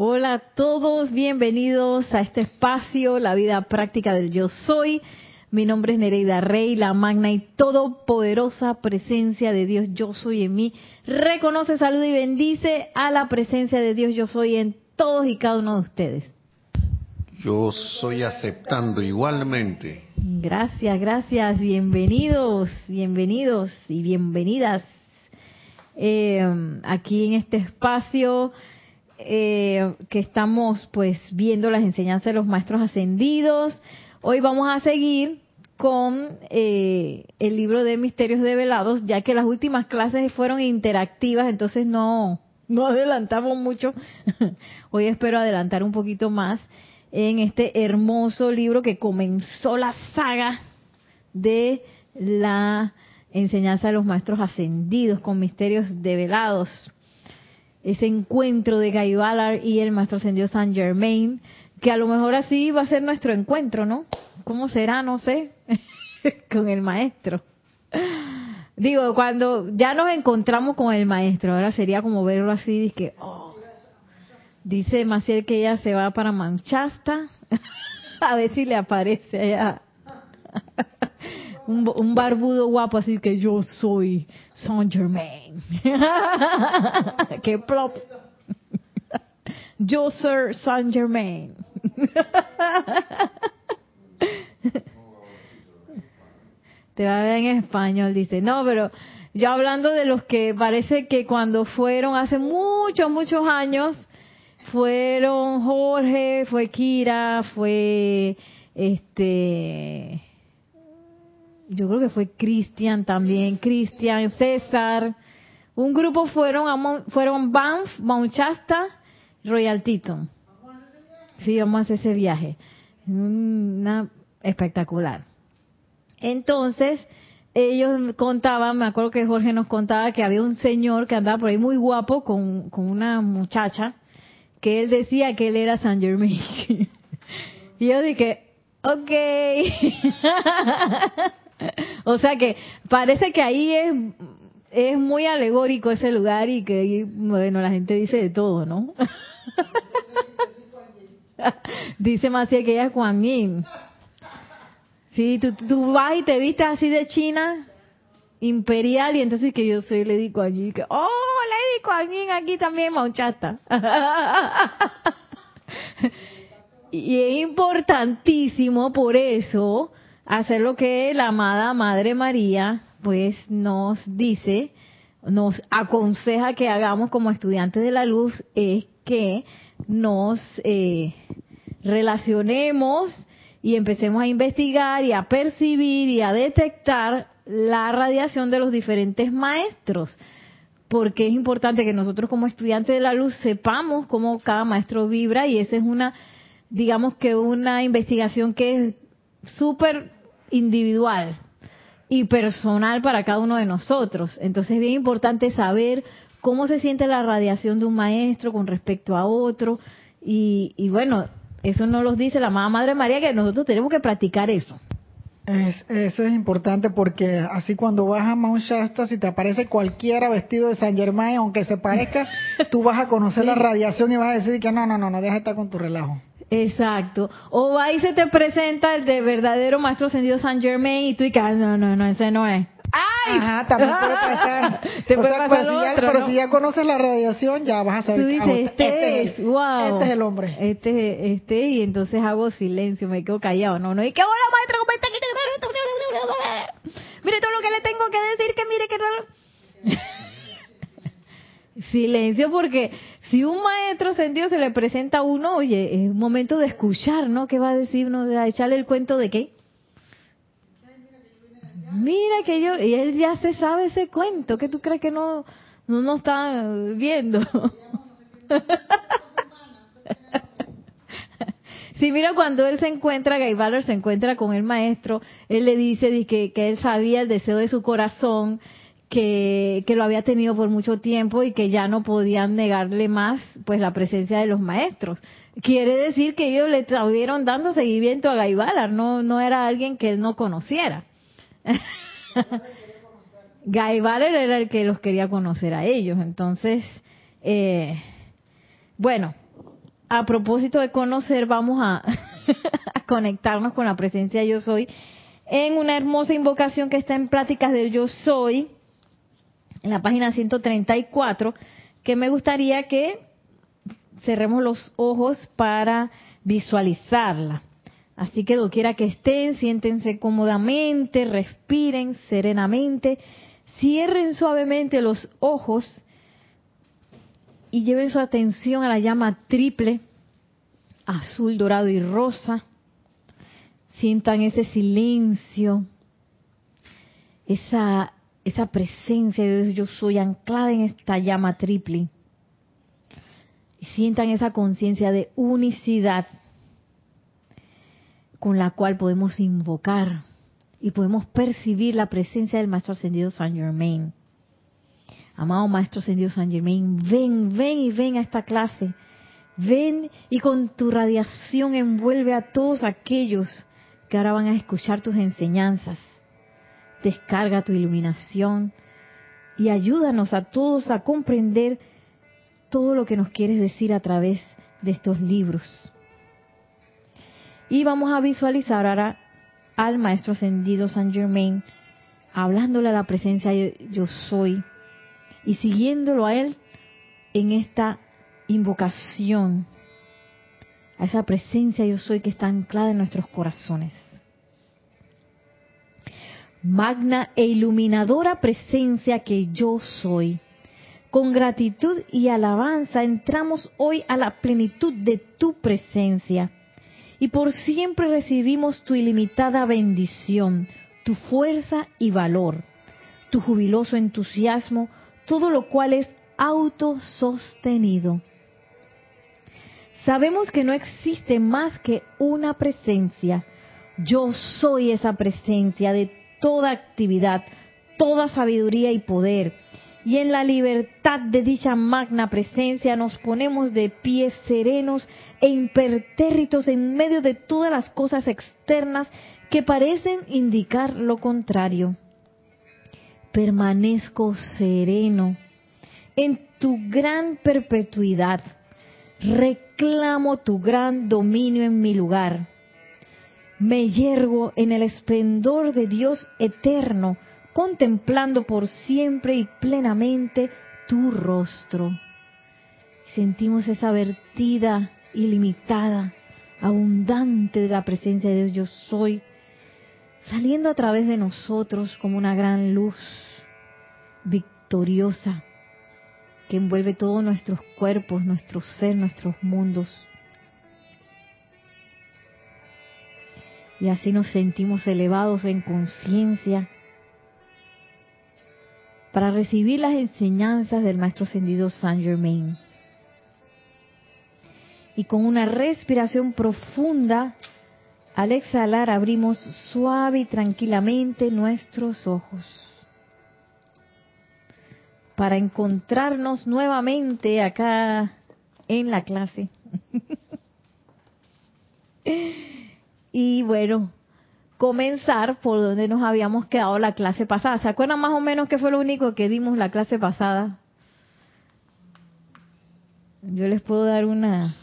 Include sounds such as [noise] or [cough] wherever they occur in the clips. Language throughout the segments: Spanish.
Hola a todos, bienvenidos a este espacio, la vida práctica del yo soy. Mi nombre es Nereida Rey, la magna y todopoderosa presencia de Dios yo soy en mí. Reconoce, saluda y bendice a la presencia de Dios yo soy en todos y cada uno de ustedes. Yo soy aceptando igualmente. Gracias, gracias, bienvenidos, bienvenidos y bienvenidas eh, aquí en este espacio eh, que estamos pues viendo las enseñanzas de los maestros ascendidos. Hoy vamos a seguir con eh, el libro de Misterios Develados, ya que las últimas clases fueron interactivas, entonces no, no adelantamos mucho. [laughs] Hoy espero adelantar un poquito más en este hermoso libro que comenzó la saga de la enseñanza de los maestros ascendidos con misterios develados. Ese encuentro de Guy Ballard y el maestro ascendido Saint Germain, que a lo mejor así va a ser nuestro encuentro, ¿no? ¿Cómo será? No sé, [laughs] con el maestro. Digo, cuando ya nos encontramos con el maestro, ahora sería como verlo así, dice que, oh. dice Maciel que ella se va para Manchasta, [laughs] a ver si le aparece allá. [laughs] un, un, barbudo guapo, así que yo soy Saint Germain. [laughs] que plop. yo soy Saint Germain. [laughs] Te va a ver en español, dice. No, pero yo hablando de los que parece que cuando fueron hace muchos, muchos años, fueron Jorge, fue Kira, fue este, yo creo que fue Cristian también, Cristian, César. Un grupo fueron a, fueron Banff, Mount Shasta, Royal. Sí, vamos a hacer ese viaje. Una, espectacular. Entonces, ellos contaban, me acuerdo que Jorge nos contaba que había un señor que andaba por ahí muy guapo con, con una muchacha, que él decía que él era San Germain. [laughs] y yo dije, ok. [laughs] [laughs] o sea que parece que ahí es, es muy alegórico ese lugar y que, bueno, la gente dice de todo, ¿no? [laughs] Dice Maciel que ella es Yin. Sí, tú, tú, vas y te vistes así de China, imperial, y entonces que yo soy Lady Kuan Yin. Que, oh, Lady Kuan Yin aquí también, Mauchata. [laughs] y es importantísimo por eso hacer lo que la amada Madre María pues nos dice, nos aconseja que hagamos como estudiantes de la luz, es que nos eh, relacionemos y empecemos a investigar y a percibir y a detectar la radiación de los diferentes maestros, porque es importante que nosotros como estudiantes de la luz sepamos cómo cada maestro vibra y esa es una, digamos que una investigación que es súper individual y personal para cada uno de nosotros. Entonces es bien importante saber cómo se siente la radiación de un maestro con respecto a otro. Y, y bueno, eso nos lo dice la amada Madre María, que nosotros tenemos que practicar eso. Es, eso es importante porque así cuando vas a Mount Shasta, si te aparece cualquiera vestido de San Germain, aunque se parezca, [laughs] tú vas a conocer la radiación y vas a decir que no, no, no, no, deja de estar con tu relajo. Exacto. O ahí se te presenta el de verdadero maestro ascendido San Germain y tú y que, no, no, no, ese no es. ¡Ay! Ajá, también puede pasar. Te puede pasar pero, si ya, pero si ya conoces la radiación, ya vas a saber. Tú dices, este, este, es, wow. Este es el hombre. Este, este, y entonces hago silencio, me quedo callado. No, no, y que hola maestro, ¿cómo está? Mire todo lo que le tengo que decir, que mire que no... Silencio porque si un maestro sentido se le presenta a uno, oye, es momento de escuchar, ¿no? ¿Qué va a decir uno? De echarle el cuento de qué? Mira que yo, y él ya se sabe ese cuento, que tú crees que no no nos está viendo? [laughs] Sí, mira, cuando él se encuentra, Guy Ballard se encuentra con el maestro, él le dice que él sabía el deseo de su corazón, que, que, lo había tenido por mucho tiempo y que ya no podían negarle más pues la presencia de los maestros. Quiere decir que ellos le estuvieron dando seguimiento a Gaibalar, no, no era alguien que él no conociera. [laughs] Gaibalar era el que los quería conocer a ellos. Entonces, eh, bueno, a propósito de conocer, vamos a, [laughs] a conectarnos con la presencia Yo Soy en una hermosa invocación que está en Pláticas del Yo Soy, en la página 134, que me gustaría que cerremos los ojos para visualizarla. Así que quiera que estén, siéntense cómodamente, respiren serenamente, cierren suavemente los ojos y lleven su atención a la llama triple, azul, dorado y rosa. Sientan ese silencio, esa, esa presencia de Dios, yo soy anclada en esta llama triple. Y sientan esa conciencia de unicidad con la cual podemos invocar y podemos percibir la presencia del Maestro Ascendido San Germain. Amado Maestro Ascendido San Germain, ven, ven y ven a esta clase. Ven y con tu radiación envuelve a todos aquellos que ahora van a escuchar tus enseñanzas. Descarga tu iluminación y ayúdanos a todos a comprender todo lo que nos quieres decir a través de estos libros. Y vamos a visualizar ahora al Maestro Ascendido San Germain hablándole a la presencia yo soy y siguiéndolo a él en esta invocación a esa presencia yo soy que está anclada en nuestros corazones. Magna e iluminadora presencia que yo soy. Con gratitud y alabanza entramos hoy a la plenitud de tu presencia y por siempre recibimos tu ilimitada bendición, tu fuerza y valor, tu jubiloso entusiasmo, todo lo cual es autosostenido. Sabemos que no existe más que una presencia. Yo soy esa presencia de toda actividad, toda sabiduría y poder y en la libertad de dicha magna presencia nos ponemos de pies serenos e impertérritos en medio de todas las cosas externas que parecen indicar lo contrario. Permanezco sereno en tu gran perpetuidad. Reclamo tu gran dominio en mi lugar. Me yergo en el esplendor de Dios eterno contemplando por siempre y plenamente tu rostro. Sentimos esa vertida ilimitada, abundante de la presencia de Dios yo soy, saliendo a través de nosotros como una gran luz victoriosa que envuelve todos nuestros cuerpos, nuestro ser, nuestros mundos. Y así nos sentimos elevados en conciencia para recibir las enseñanzas del Maestro Ascendido Saint Germain. Y con una respiración profunda, al exhalar abrimos suave y tranquilamente nuestros ojos para encontrarnos nuevamente acá en la clase. [laughs] y bueno, comenzar por donde nos habíamos quedado la clase pasada. ¿Se acuerdan más o menos qué fue lo único que dimos la clase pasada? Yo les puedo dar una,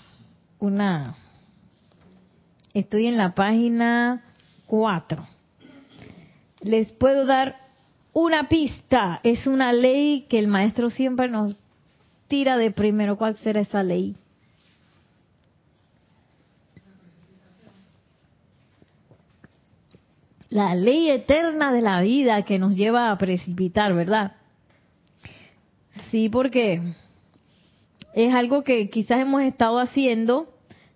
una, estoy en la página 4. Les puedo dar una pista. Es una ley que el maestro siempre nos tira de primero. ¿Cuál será esa ley? La ley eterna de la vida que nos lleva a precipitar, ¿verdad? Sí, porque es algo que quizás hemos estado haciendo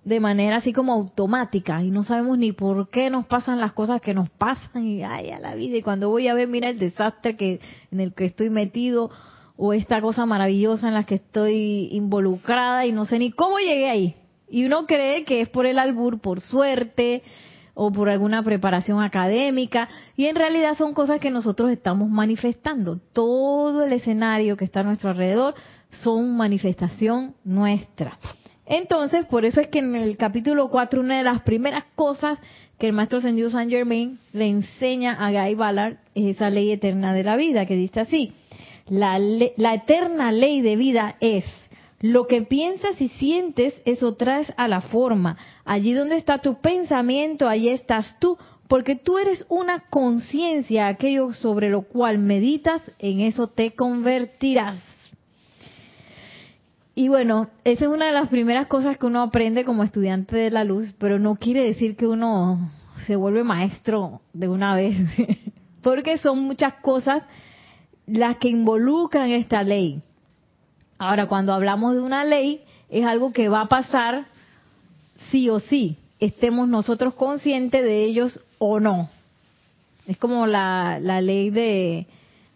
de manera así como automática y no sabemos ni por qué nos pasan las cosas que nos pasan y ay a la vida y cuando voy a ver mira el desastre que en el que estoy metido o esta cosa maravillosa en la que estoy involucrada y no sé ni cómo llegué ahí y uno cree que es por el albur por suerte o por alguna preparación académica, y en realidad son cosas que nosotros estamos manifestando. Todo el escenario que está a nuestro alrededor son manifestación nuestra. Entonces, por eso es que en el capítulo 4, una de las primeras cosas que el maestro ascendido Saint Germain le enseña a Guy Ballard es esa ley eterna de la vida, que dice así, la, la eterna ley de vida es, Lo que piensas y sientes, eso traes a la forma. Allí donde está tu pensamiento, allí estás tú, porque tú eres una conciencia, aquello sobre lo cual meditas, en eso te convertirás. Y bueno, esa es una de las primeras cosas que uno aprende como estudiante de la luz, pero no quiere decir que uno se vuelve maestro de una vez, [laughs] porque son muchas cosas las que involucran esta ley. Ahora, cuando hablamos de una ley, es algo que va a pasar sí o sí, estemos nosotros conscientes de ellos o no. Es como la, la ley de,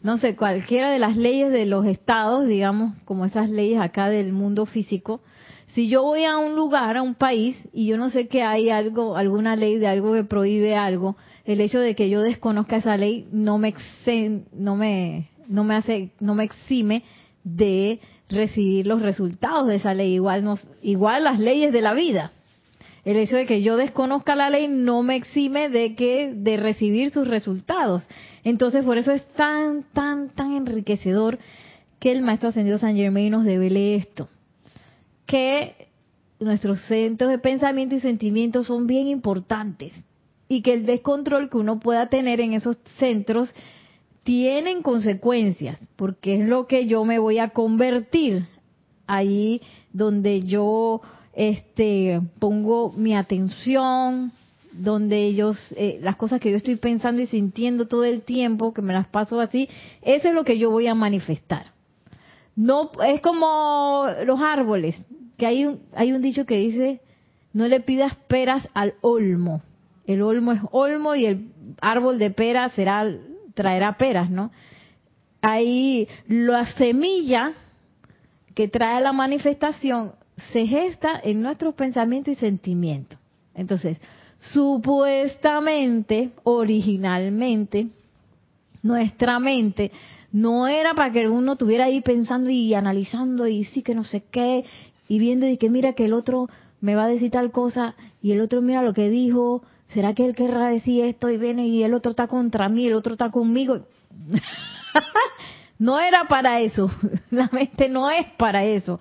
no sé, cualquiera de las leyes de los estados, digamos, como esas leyes acá del mundo físico. Si yo voy a un lugar, a un país, y yo no sé que hay algo, alguna ley de algo que prohíbe algo, el hecho de que yo desconozca esa ley no me no me, no me hace, no me exime de recibir los resultados de esa ley. Igual nos, igual las leyes de la vida. El hecho de que yo desconozca la ley no me exime de que de recibir sus resultados. Entonces, por eso es tan, tan, tan enriquecedor que el Maestro Ascendido San Germain nos devele esto. Que nuestros centros de pensamiento y sentimiento son bien importantes y que el descontrol que uno pueda tener en esos centros tienen consecuencias, porque es lo que yo me voy a convertir ahí donde yo este pongo mi atención, donde ellos eh, las cosas que yo estoy pensando y sintiendo todo el tiempo, que me las paso así, eso es lo que yo voy a manifestar. No es como los árboles, que hay un hay un dicho que dice, no le pidas peras al olmo. El olmo es olmo y el árbol de pera será traerá peras, ¿no? Ahí la semilla que trae la manifestación se gesta en nuestros pensamientos y sentimientos. Entonces, supuestamente, originalmente, nuestra mente no era para que uno estuviera ahí pensando y analizando y sí que no sé qué, y viendo y que mira que el otro me va a decir tal cosa y el otro mira lo que dijo ¿será que él querrá decir esto y viene y el otro está contra mí, el otro está conmigo? [laughs] no era para eso, [laughs] la mente no es para eso.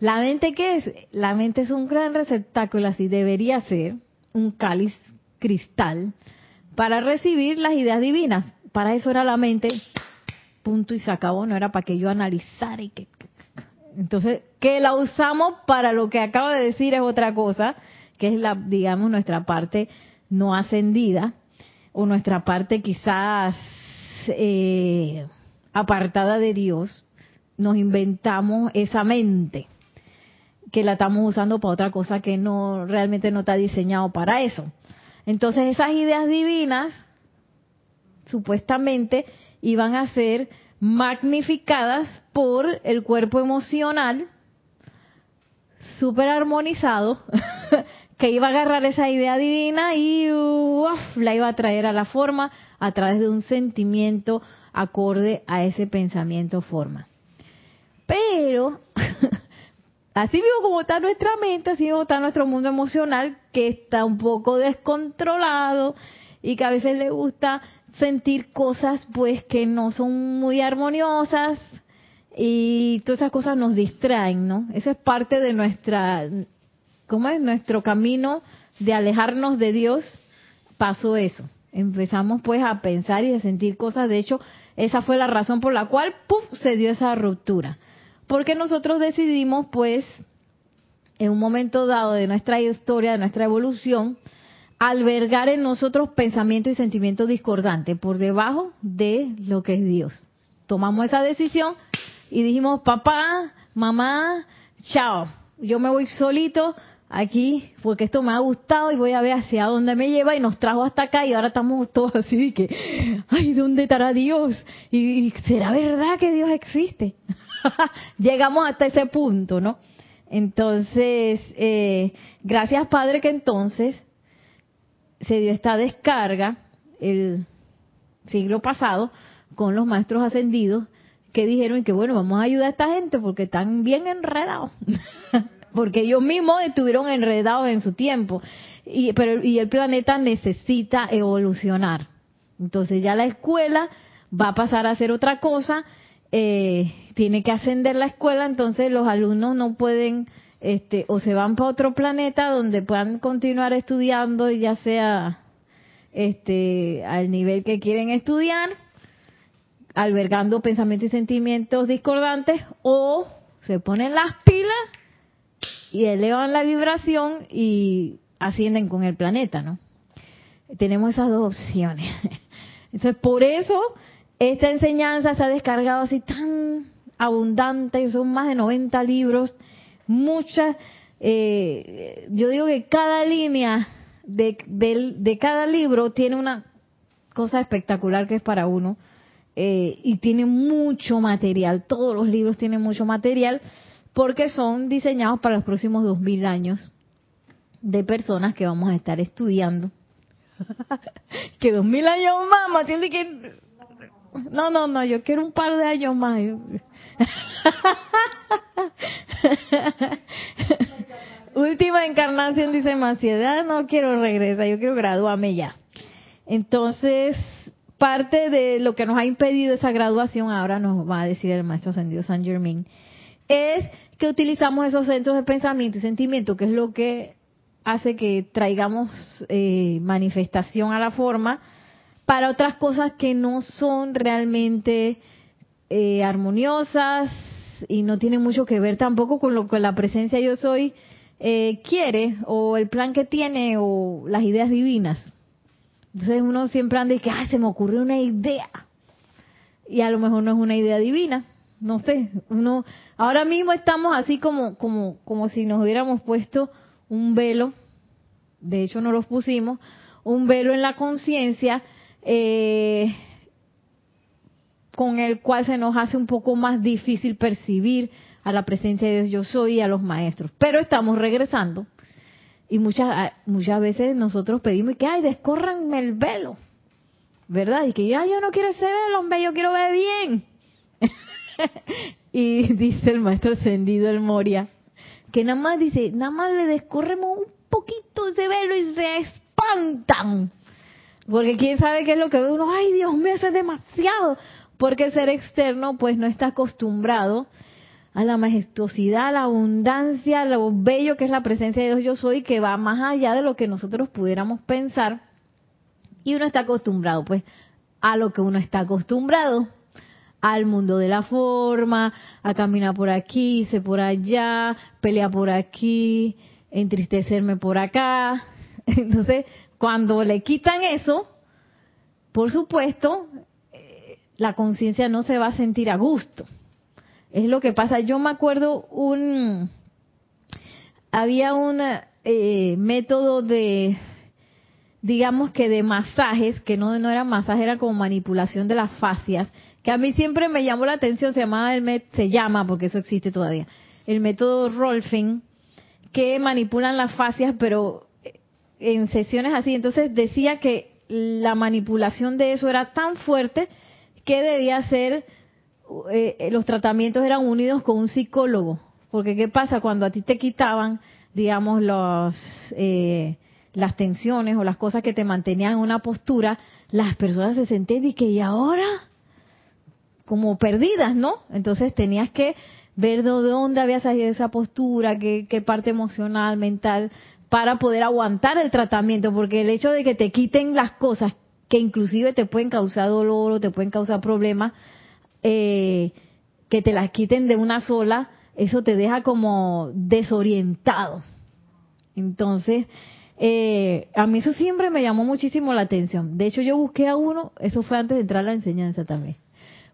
La mente qué es? La mente es un gran receptáculo, así debería ser, un cáliz cristal, para recibir las ideas divinas. Para eso era la mente, punto y se acabó, no era para que yo analizara y que... Entonces, que la usamos para lo que acabo de decir es otra cosa, que es la, digamos, nuestra parte no ascendida o nuestra parte quizás eh, apartada de Dios, nos inventamos esa mente que la estamos usando para otra cosa que no realmente no está diseñado para eso. Entonces esas ideas divinas supuestamente iban a ser magnificadas por el cuerpo emocional super armonizado [laughs] que iba a agarrar esa idea divina y la iba a traer a la forma a través de un sentimiento acorde a ese pensamiento forma. Pero, [laughs] así mismo como está nuestra mente, así mismo está nuestro mundo emocional, que está un poco descontrolado y que a veces le gusta sentir cosas pues que no son muy armoniosas y todas esas cosas nos distraen, ¿no? Esa es parte de nuestra ¿cómo es? Nuestro camino de alejarnos de Dios, pasó eso. Empezamos pues a pensar y a sentir cosas. De hecho, esa fue la razón por la cual, ¡puf!, se dio esa ruptura. Porque nosotros decidimos pues, en un momento dado de nuestra historia, de nuestra evolución, albergar en nosotros pensamientos y sentimientos discordantes por debajo de lo que es Dios. Tomamos esa decisión y dijimos, papá, mamá, chao, yo me voy solito, aquí porque esto me ha gustado y voy a ver hacia dónde me lleva y nos trajo hasta acá y ahora estamos todos así que, ay, ¿dónde estará Dios? ¿Y, será verdad que Dios existe? [laughs] Llegamos hasta ese punto, ¿no? Entonces, eh, gracias Padre que entonces se dio esta descarga el siglo pasado con los maestros ascendidos que dijeron que bueno, vamos a ayudar a esta gente porque están bien enredados. [laughs] porque ellos mismos estuvieron enredados en su tiempo. Y, pero, y el planeta necesita evolucionar. Entonces ya la escuela va a pasar a hacer otra cosa eh, tiene que ascender la escuela, entonces los alumnos no pueden, este, o se van para otro planeta donde puedan continuar estudiando, ya sea este, al nivel que quieren estudiar, albergando pensamientos y sentimientos discordantes, o se ponen las pilas y elevan la vibración y ascienden con el planeta, ¿no? Tenemos esas dos opciones. [laughs] Entonces, por eso esta enseñanza se ha descargado así tan abundante, son más de 90 libros, muchas, eh, yo digo que cada línea de, de, cada libro tiene una cosa espectacular que es para uno eh, y tiene mucho material, todos los libros tienen mucho material porque son diseñados para los próximos 2000 años de personas que vamos a estar estudiando. [laughs] que 2000 años más, tiene que... No, no, no, yo quiero un par de años más. [laughs] Última encarnación, dice Maciedad, no quiero regresar, yo quiero graduarme ya. Entonces, parte de lo que nos ha impedido esa graduación, ahora nos va a decir el maestro ascendido San Germain, es que utilizamos esos centros de pensamiento y sentimiento, que es lo que hace que traigamos eh, manifestación a la forma para otras cosas que no son realmente eh, armoniosas y no tienen mucho que ver tampoco con lo que la presencia yo soy eh, quiere o el plan que tiene o las ideas divinas. Entonces uno siempre anda y que, ay, se me ocurrió una idea. Y a lo mejor no es una idea divina. No sé, uno, ahora mismo estamos así como, como, como si nos hubiéramos puesto un velo, de hecho no los pusimos, un velo en la conciencia, eh, con el cual se nos hace un poco más difícil percibir a la presencia de Dios yo soy y a los maestros. Pero estamos regresando y muchas muchas veces nosotros pedimos que ay descórranme el velo, ¿verdad? Y que ya yo no quiero ese velo, hombre, yo quiero ver bien. [laughs] y dice el maestro ascendido el Moria que nada más dice, nada más le descorremos un poquito ese velo y se espantan. Porque quién sabe qué es lo que uno, ay Dios mío, eso es demasiado. Porque el ser externo pues no está acostumbrado a la majestuosidad, a la abundancia, a lo bello que es la presencia de Dios yo soy, que va más allá de lo que nosotros pudiéramos pensar. Y uno está acostumbrado pues a lo que uno está acostumbrado al mundo de la forma, a caminar por aquí, irse por allá, pelear por aquí, entristecerme por acá. [laughs] Entonces, cuando le quitan eso, por supuesto, eh, la conciencia no se va a sentir a gusto. Es lo que pasa. Yo me acuerdo un, había un eh, método de, digamos que de masajes, que no, no era masaje, era como manipulación de las fascias, que a mí siempre me llamó la atención, se llama el se llama porque eso existe todavía, el método Rolfing, que manipulan las fascias, pero en sesiones así. Entonces decía que la manipulación de eso era tan fuerte que debía ser, eh, los tratamientos eran unidos con un psicólogo. Porque ¿qué pasa cuando a ti te quitaban, digamos, los, eh, las tensiones o las cosas que te mantenían en una postura? Las personas se sentían y que, ¿y ahora? Como perdidas, ¿no? Entonces tenías que ver de dónde había salido esa postura, qué, parte emocional, mental, para poder aguantar el tratamiento, porque el hecho de que te quiten las cosas que inclusive te pueden causar dolor o te pueden causar problemas, eh, que te las quiten de una sola, eso te deja como desorientado. Entonces, eh, a mí eso siempre me llamó muchísimo la atención. De hecho, yo busqué a uno, eso fue antes de entrar a la enseñanza también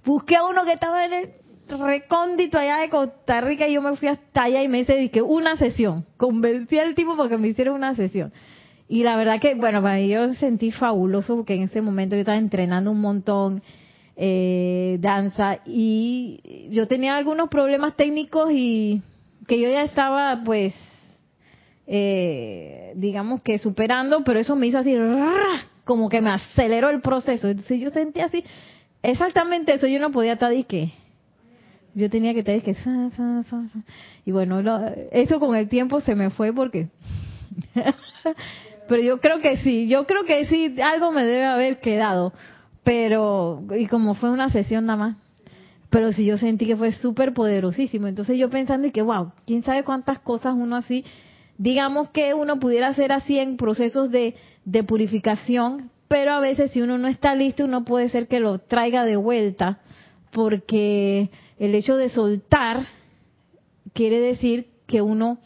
busqué a uno que estaba en el recóndito allá de Costa Rica y yo me fui hasta allá y me hice que una sesión. Convencí al tipo porque me hicieron una sesión. Y la verdad que, bueno, para mí yo sentí fabuloso porque en ese momento yo estaba entrenando un montón eh, danza y yo tenía algunos problemas técnicos y que yo ya estaba pues eh, digamos que superando, pero eso me hizo así como que me aceleró el proceso. Entonces yo sentí así, Exactamente eso, yo no podía estar que yo tenía que estar que y bueno, eso con el tiempo se me fue porque [laughs] pero yo creo que sí, yo creo que sí algo me debe haber quedado, pero y como fue una sesión nada más. pero sí yo sentí que fue súper poderosísimo. Entonces yo pensando y que, wow, quién sabe cuántas cosas uno así, digamos que uno pudiera hacer así en procesos de, de purificación, pero a veces si uno no está listo, uno puede ser que lo traiga de vuelta, porque el hecho de soltar quiere decir que uno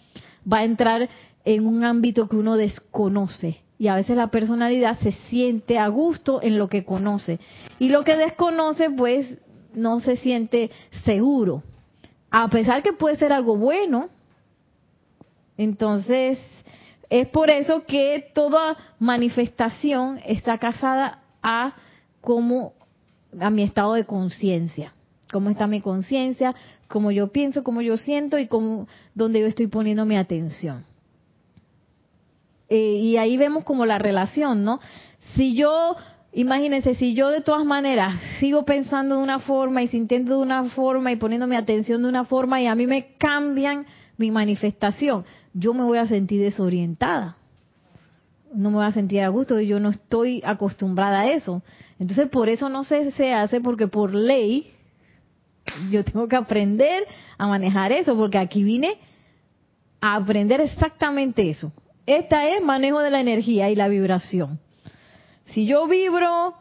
va a entrar en un ámbito que uno desconoce. Y a veces la personalidad se siente a gusto en lo que conoce. Y lo que desconoce, pues, no se siente seguro. A pesar que puede ser algo bueno. Entonces, es por eso que toda manifestación está casada a cómo a mi estado de conciencia. Cómo está mi conciencia, cómo yo pienso, cómo yo siento y cómo donde yo estoy poniendo mi atención. Eh, y ahí vemos como la relación, ¿no? Si yo, imagínense, si yo de todas maneras sigo pensando de una forma y sintiendo de una forma y poniendo mi atención de una forma y a mí me cambian mi manifestación, yo me voy a sentir desorientada. No me voy a sentir a gusto y yo no estoy acostumbrada a eso. Entonces, por eso no se, se hace, porque por ley yo tengo que aprender a manejar eso, porque aquí vine a aprender exactamente eso, esta es manejo de la energía y la vibración. Si yo vibro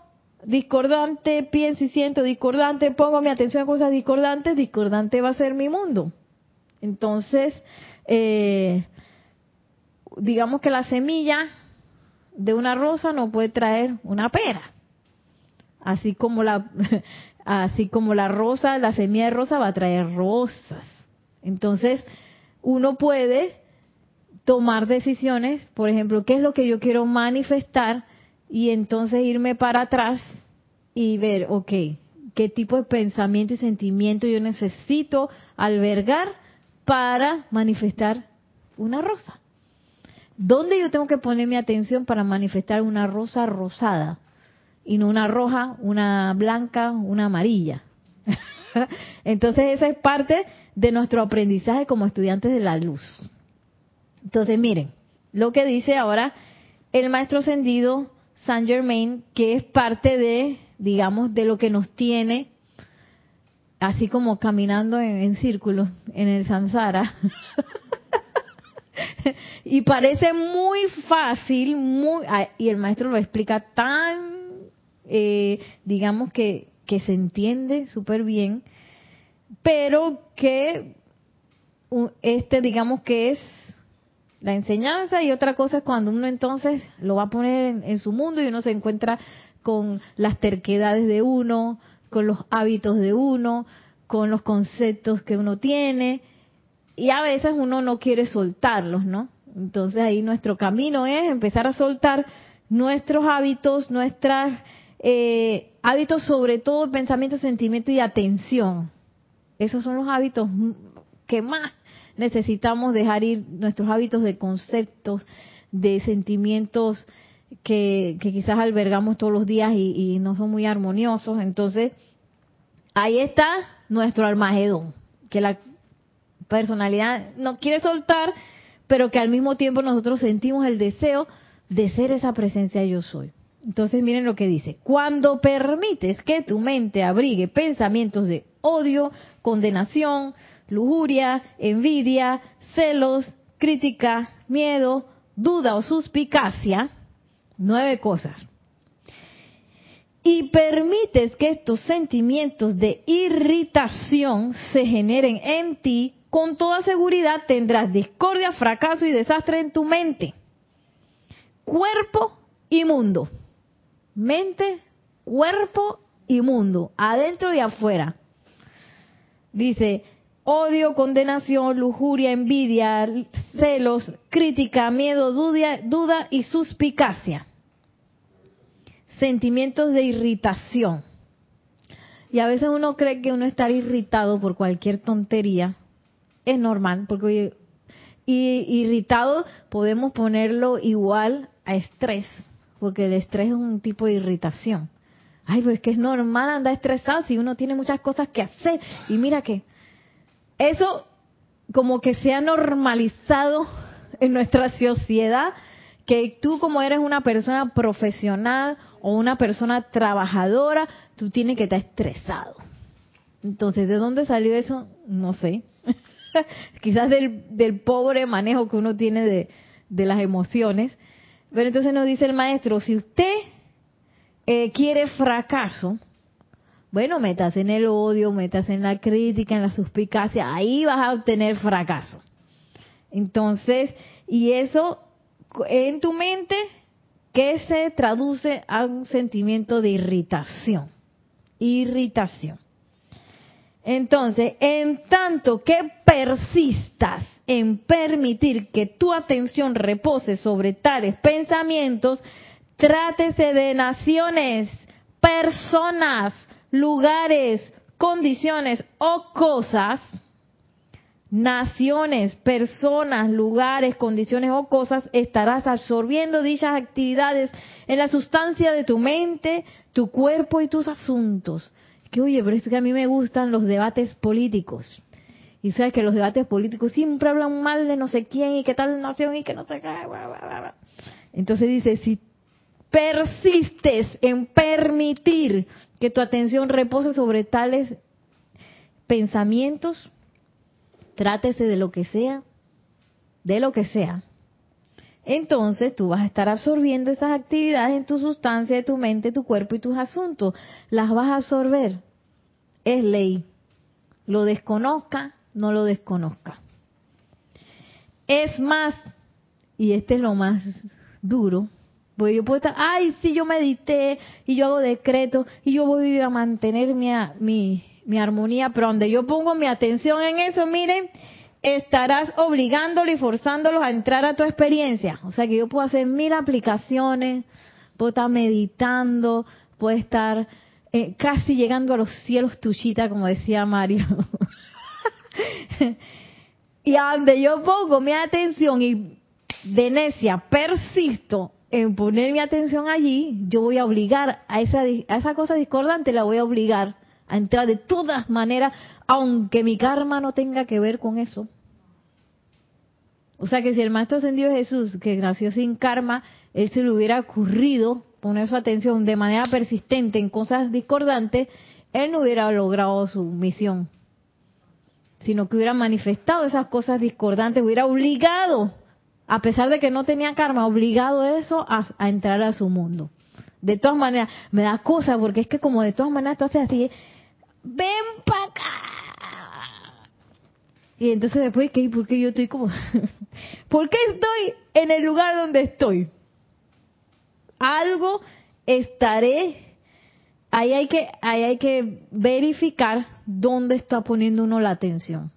discordante, pienso y siento discordante, pongo mi atención a cosas discordantes, discordante va a ser mi mundo. Entonces, eh, digamos que la semilla de una rosa no puede traer una pera. Así como la, [laughs] así como la rosa, la semilla de rosa va a traer rosas. Entonces, uno puede tomar decisiones, por ejemplo, qué es lo que yo quiero manifestar y entonces irme para atrás y ver, ok, qué tipo de pensamiento y sentimiento yo necesito albergar para manifestar una rosa. ¿Dónde yo tengo que poner mi atención para manifestar una rosa rosada? Y no una roja, una blanca, una amarilla. [laughs] Entonces esa es parte de nuestro aprendizaje como estudiantes de la luz. Entonces, miren, lo que dice ahora el maestro ascendido Saint Germain, que es parte de, digamos, de lo que nos tiene, así como caminando en, círculos en el samsara. [laughs] y parece muy fácil, muy, y el maestro lo explica tan, eh, digamos que, que se entiende súper bien, pero que este, digamos que es la enseñanza y otra cosa es cuando uno entonces lo va a poner en, su mundo y uno se encuentra con las terquedades de uno, con los hábitos de uno, con los conceptos que uno tiene y a veces uno no quiere soltarlos, ¿no? Entonces ahí nuestro camino es empezar a soltar nuestros hábitos, nuestros eh, hábitos sobre todo pensamiento, sentimiento y atención. Esos son los hábitos que más necesitamos dejar ir nuestros hábitos de conceptos, de sentimientos que, quizás albergamos todos los días y, no son muy armoniosos. Entonces, ahí está nuestro Armagedón, que la personalidad no quiere soltar, pero que al mismo tiempo nosotros sentimos el deseo de ser esa presencia yo soy. Entonces miren lo que dice, cuando permites que tu mente abrigue pensamientos de odio, condenación, lujuria, envidia, celos, crítica, miedo, duda o suspicacia, nueve cosas. Y permites que estos sentimientos de irritación se generen en ti, con toda seguridad tendrás discordia, fracaso y desastre en tu mente, cuerpo y mundo. Mente, cuerpo y mundo, adentro y afuera. Dice, odio, condenación, lujuria, envidia, celos, crítica, miedo, duda, duda y suspicacia. Sentimientos de irritación. Y a veces uno cree que uno está irritado por cualquier tontería. Es normal, porque y irritado podemos ponerlo igual a estrés, porque el estrés es un tipo de irritación. Ay, pero es que es normal andar estresado si uno tiene muchas cosas que hacer. Y mira que eso como que se ha normalizado en nuestra sociedad que tú como eres una persona profesional o una persona trabajadora, tú tienes que estar estresado. Entonces, ¿de dónde salió eso? No sé. [laughs] Quizás del, del, pobre manejo que uno tiene de, de, las emociones. Pero entonces nos dice el maestro, si usted eh, quiere fracaso, bueno, metas en el odio, metas en la crítica, en la suspicacia, ahí vas a obtener fracaso. Entonces, y eso en tu mente, ¿qué se traduce a un sentimiento de irritación. Irritación. Entonces, en tanto que persistas en permitir que tu atención repose sobre tales pensamientos, trátese de naciones, personas, lugares, condiciones o cosas, naciones, personas, lugares, condiciones o cosas, estarás absorbiendo dichas actividades en la sustancia de tu mente, tu cuerpo y tus asuntos que oye, pero es que a mí me gustan los debates políticos. Y sabes que los debates políticos siempre hablan mal de no sé quién y qué tal nación y que no sé qué. Entonces dice, si persistes en permitir que tu atención repose sobre tales pensamientos, trátese de lo que sea, de lo que sea, entonces tú vas a estar absorbiendo esas actividades en tu sustancia, de tu mente, tu cuerpo y tus asuntos. Las vas a absorber. Es ley. Lo desconozca, no lo desconozca. Es más, y este es lo más duro, porque yo puedo estar, ay, sí, yo medité y yo hago decreto y yo voy a mantener mi, mi, mi armonía, pero donde yo pongo mi atención en eso, miren, estarás obligándolo y forzándolos a entrar a tu experiencia. O sea que yo puedo hacer mil aplicaciones, puedo estar meditando, puedo estar eh, casi llegando a los cielos tuchita, como decía Mario. [laughs] y a donde yo pongo mi atención y de necia persisto en poner mi atención allí, yo voy a obligar a esa, a esa cosa discordante, la voy a obligar a entrar de todas maneras, aunque mi karma no tenga que ver con eso. O sea que si el Maestro Ascendido Jesús, que nació sin karma, él se le hubiera ocurrido poner su atención de manera persistente en cosas discordantes, él no hubiera logrado su misión, sino que hubiera manifestado esas cosas discordantes, hubiera obligado, a pesar de que no tenía karma, obligado eso a, a entrar a su mundo. De todas maneras, me da cosa, porque es que como de todas maneras tú haces así, ven para acá. Y entonces después, ¿qué? ¿por qué yo estoy como? [laughs] ¿Por qué estoy en el lugar donde estoy? Algo estaré, ahí hay que, ahí hay que verificar dónde está poniendo uno la atención.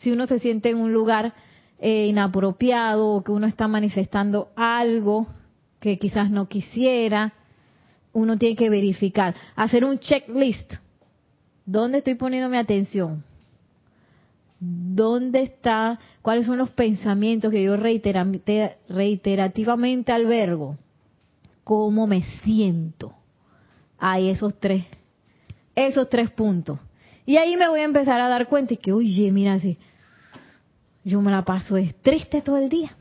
Si uno se siente en un lugar eh, inapropiado o que uno está manifestando algo que quizás no quisiera, uno tiene que verificar, hacer un checklist ¿Dónde estoy poniendo mi atención? ¿Dónde está? ¿Cuáles son los pensamientos que yo reiterativamente albergo? ¿Cómo me siento? Hay esos tres, esos tres puntos. Y ahí me voy a empezar a dar cuenta y que, oye, mira, si yo me la paso es triste todo el día.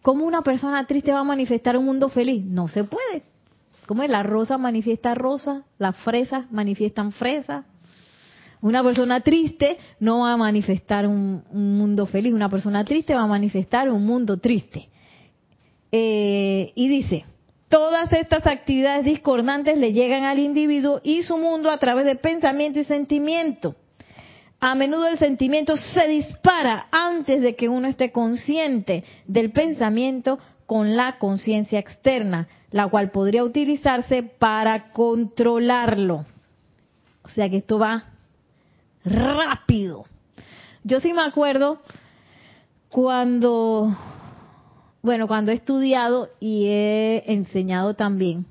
¿Cómo una persona triste va a manifestar un mundo feliz? No se puede. ¿Cómo es? La rosa manifiesta rosa, las fresas manifiestan fresas. Una persona triste no va a manifestar un, mundo feliz, una persona triste va a manifestar un mundo triste. Eh, y dice, todas estas actividades discordantes le llegan al individuo y su mundo a través de pensamiento y sentimiento. A menudo el sentimiento se dispara antes de que uno esté consciente del pensamiento con la conciencia externa, la cual podría utilizarse para controlarlo. O sea que esto va rápido. Yo sí me acuerdo cuando, bueno, cuando he estudiado y he enseñado también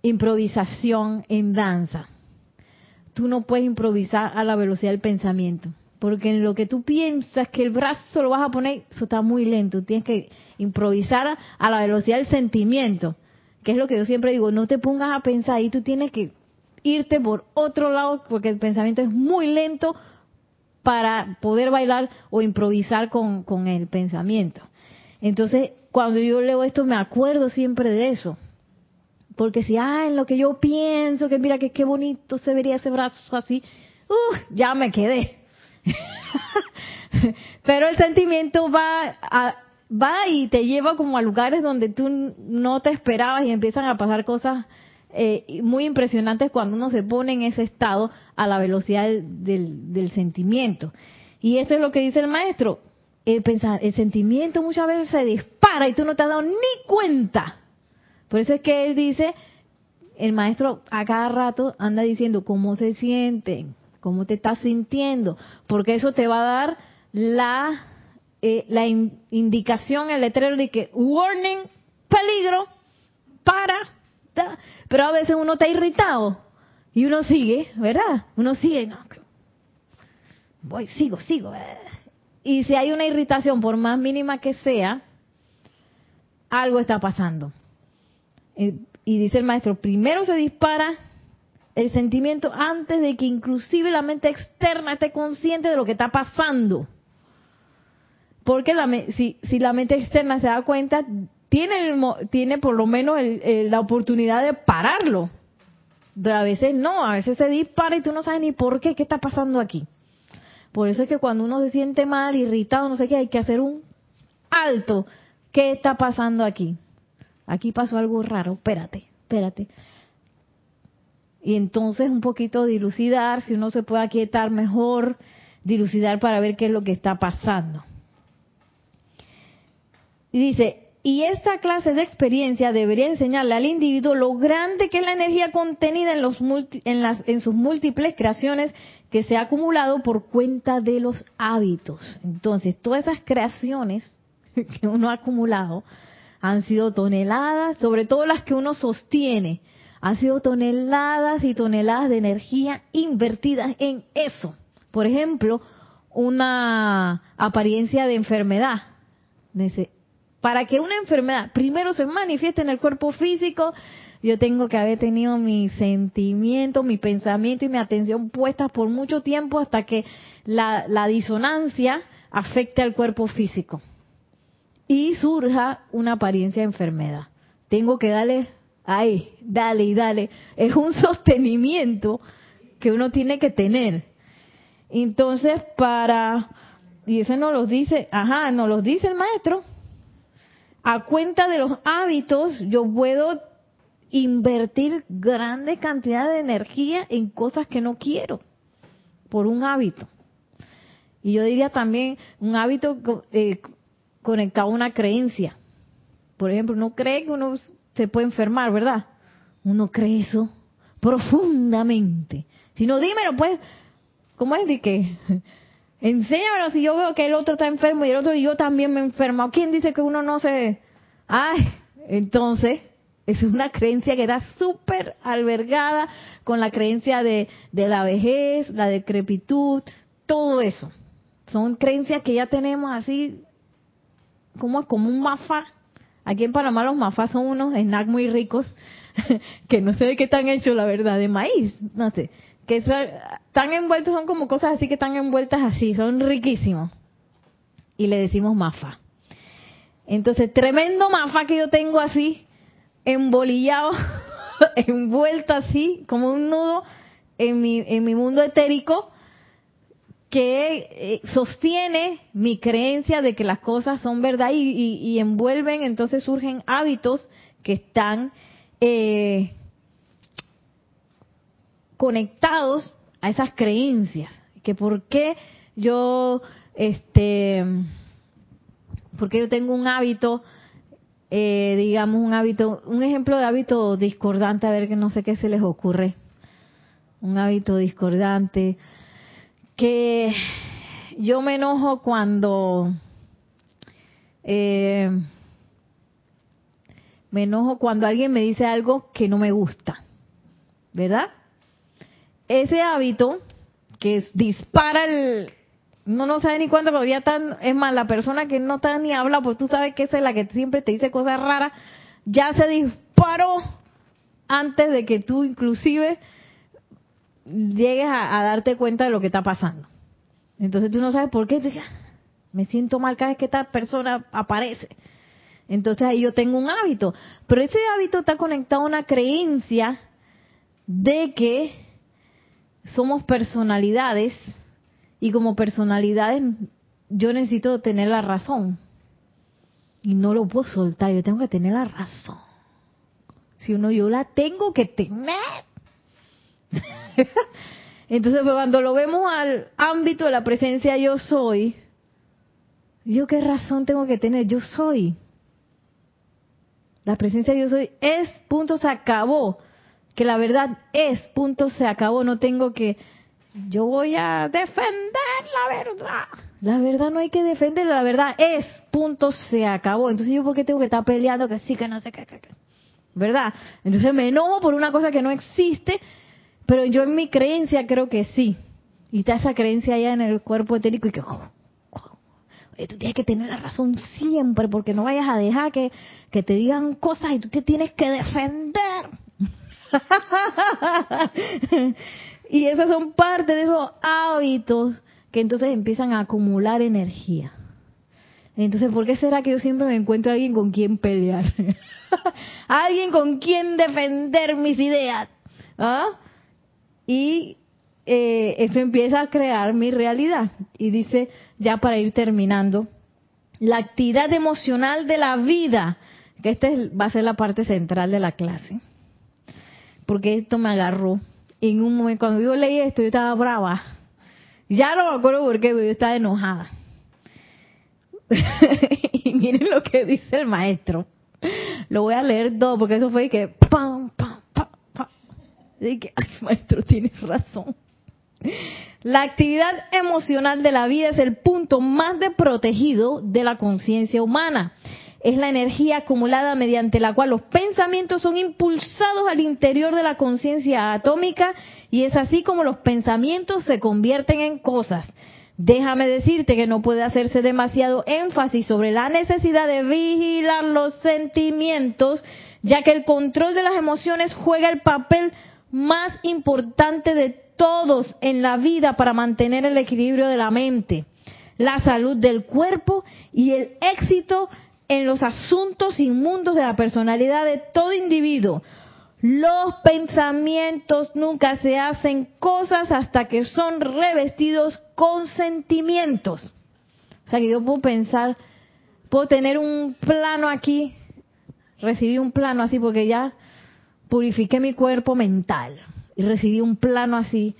improvisación en danza. Tú no puedes improvisar a la velocidad del pensamiento. Porque en lo que tú piensas que el brazo lo vas a poner, eso está muy lento. Tienes que improvisar a la velocidad del sentimiento. Que es lo que yo siempre digo, no te pongas a pensar y tú tienes que irte por otro lado porque el pensamiento es muy lento para poder bailar o improvisar con, con el pensamiento. Entonces, cuando yo leo esto me acuerdo siempre de eso. Porque si, ah, en lo que yo pienso, que mira que qué bonito se vería ese brazo así, uh, ya me quedé. [laughs] Pero el sentimiento va a, va y te lleva como a lugares donde tú no te esperabas y empiezan a pasar cosas eh, muy impresionantes cuando uno se pone en ese estado a la velocidad del, sentimiento. Y eso es lo que dice el maestro. El, pensar, el sentimiento muchas veces se dispara y tú no te has dado ni cuenta. Por eso es que él dice, el maestro a cada rato anda diciendo cómo se sienten, cómo te estás sintiendo, porque eso te va a dar la, eh, la indicación, el letrero de que warning, peligro, para. Pero a veces uno está irritado y uno sigue, ¿verdad? Uno sigue, no, voy, sigo, sigo. Eh. Y si hay una irritación, por más mínima que sea, algo está pasando. Eh, y dice el maestro, primero se dispara el sentimiento antes de que inclusive la mente externa esté consciente de lo que está pasando. Porque la, si, si la mente externa se da cuenta, tiene, tiene por lo menos la oportunidad de pararlo. Pero a veces no, a veces se dispara y tú no sabes ni por qué, qué está pasando aquí. Por eso es que cuando uno se siente mal, irritado, no sé qué, hay que hacer un alto. ¿Qué está pasando aquí? Aquí pasó algo raro, espérate, espérate. Y entonces un poquito dilucidar, si uno se puede aquietar mejor, dilucidar para ver qué es lo que está pasando. Y dice, y esta clase de experiencia debería enseñarle al individuo lo grande que es la energía contenida en, los en, las, en sus múltiples creaciones que se ha acumulado por cuenta de los hábitos. Entonces, todas esas creaciones [laughs] que uno ha acumulado han sido toneladas, sobre todo las que uno sostiene, han sido toneladas y toneladas de energía invertidas en eso. Por ejemplo, una apariencia de enfermedad para que una enfermedad primero se manifieste en el cuerpo físico, yo tengo que haber tenido mi sentimiento, mi pensamiento y mi atención puestas por mucho tiempo hasta que la, la disonancia afecte al cuerpo físico y surja una apariencia de enfermedad. Tengo que darle, ay, dale y dale. Es un [laughs] sostenimiento que uno tiene que tener. Entonces, para, y eso nos lo dice, ajá, nos lo dice el maestro, a cuenta de los hábitos, yo puedo invertir grandes cantidades de energía en cosas que no quiero, por un hábito. Y yo diría también un hábito eh, conectado a una creencia. Por ejemplo, uno cree que uno se puede enfermar, ¿verdad? Uno cree eso profundamente. Si no, dímelo, pues, ¿cómo es de que? [laughs] Enséñamelo si yo veo que el otro está enfermo y el otro y yo también me enfermo. ¿Quién dice que uno no se... Ay, entonces, es una creencia que está súper albergada con la creencia de, de la vejez, la decrepitud, todo eso. Son creencias que ya tenemos así como, como un mafá. Aquí en Panamá los mafás son unos snacks muy ricos, [laughs] que no sé de qué están hechos, la verdad, de maíz, no sé que están envueltos, son como cosas así que están envueltas así, son riquísimos. Y le decimos mafa. Entonces, tremendo mafa que yo tengo así, embolillado, [laughs] envuelto así, como un nudo en mi, en mi mundo etérico, que eh, sostiene mi creencia de que las cosas son verdad y, envuelven, entonces surgen hábitos que están eh, conectados a esas creencias, que por qué yo, este, porque yo tengo un hábito, eh, digamos un hábito, un ejemplo de hábito discordante, a ver que no sé qué se les ocurre, un hábito discordante, que yo me enojo cuando eh, me enojo cuando alguien me dice algo que no me gusta, ¿verdad? ese hábito que dispara el... No, no sabe ni cuándo, pero ya tan... Es más, la persona que no está ni habla, pues tú sabes que esa es la que siempre te dice cosas raras, ya se disparó antes de que tú inclusive llegues a, darte cuenta de lo que está pasando. Entonces tú no sabes por qué. me siento mal cada vez que esta persona aparece. Entonces ahí yo tengo un hábito, pero ese hábito está conectado a una creencia de que somos personalidades y como personalidades yo necesito tener la razón y no lo puedo soltar, yo tengo que tener la razón. Si uno yo la tengo que tener. [laughs] [laughs] Entonces pues, cuando lo vemos al ámbito de la presencia yo soy, yo qué razón tengo que tener, yo soy. La presencia yo soy es, punto, se acabó. Que la verdad es, punto, se acabó. No tengo que, yo voy a defender la verdad. La verdad no hay que defender, la verdad es, punto, se acabó. Entonces yo, ¿por qué tengo que estar peleando que sí, que no sé qué? ¿Verdad? Entonces me enojo por una cosa que no existe, pero yo en mi creencia creo que sí. Y está esa creencia allá en el cuerpo etérico y que, oh, tú tienes que tener la razón siempre porque no vayas a dejar que, que te digan cosas y tú te tienes que defender. [laughs] y esas son parte de esos hábitos que entonces empiezan a acumular energía. Entonces, ¿por qué será que yo siempre me encuentro a alguien con quien pelear? [laughs] alguien con quien defender mis ideas. ¿Ah? Y eh, eso empieza a crear mi realidad. Y dice, ya para ir terminando, la actividad emocional de la vida, que esta va a ser la parte central de la clase, porque esto me agarró. En un momento, cuando yo leí esto, yo estaba brava. Ya no me acuerdo por qué, yo estaba enojada. [laughs] y miren lo que dice el maestro. Lo voy a leer todo, porque eso fue que pam, pam. Que, ay, [laughs] maestro, tienes razón. La actividad emocional de la vida es el punto más desprotegido de la conciencia humana. Es la energía acumulada mediante la cual los pensamientos son impulsados al interior de la conciencia atómica y es así como los pensamientos se convierten en cosas. Déjame decirte que no puede hacerse demasiado énfasis sobre la necesidad de vigilar los sentimientos, ya que el control de las emociones juega el papel más importante de todos en la vida para mantener el equilibrio de la mente, la salud del cuerpo y el éxito en los asuntos inmundos de la personalidad de todo individuo. Los pensamientos nunca se hacen cosas hasta que son revestidos con sentimientos. O sea que yo puedo pensar, puedo tener un plano aquí, recibí un plano así porque ya purifiqué mi cuerpo mental y recibí un plano así,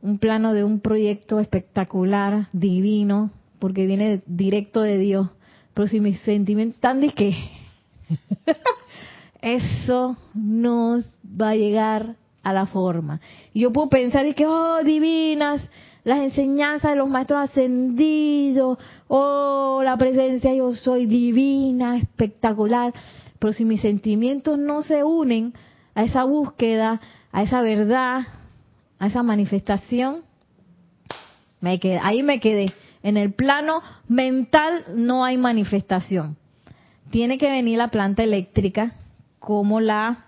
un plano de un proyecto espectacular, divino, porque viene directo de Dios. Pero si mis sentimientos están de que [laughs] eso no va a llegar a la forma. Y yo puedo pensar y que, oh, divinas, las enseñanzas de los maestros ascendidos, oh, la presencia yo soy divina, espectacular. Pero si mis sentimientos no se unen a esa búsqueda, a esa verdad, a esa manifestación, me quedé, ahí me quedé. En el plano mental no hay manifestación. Tiene que venir la planta eléctrica como la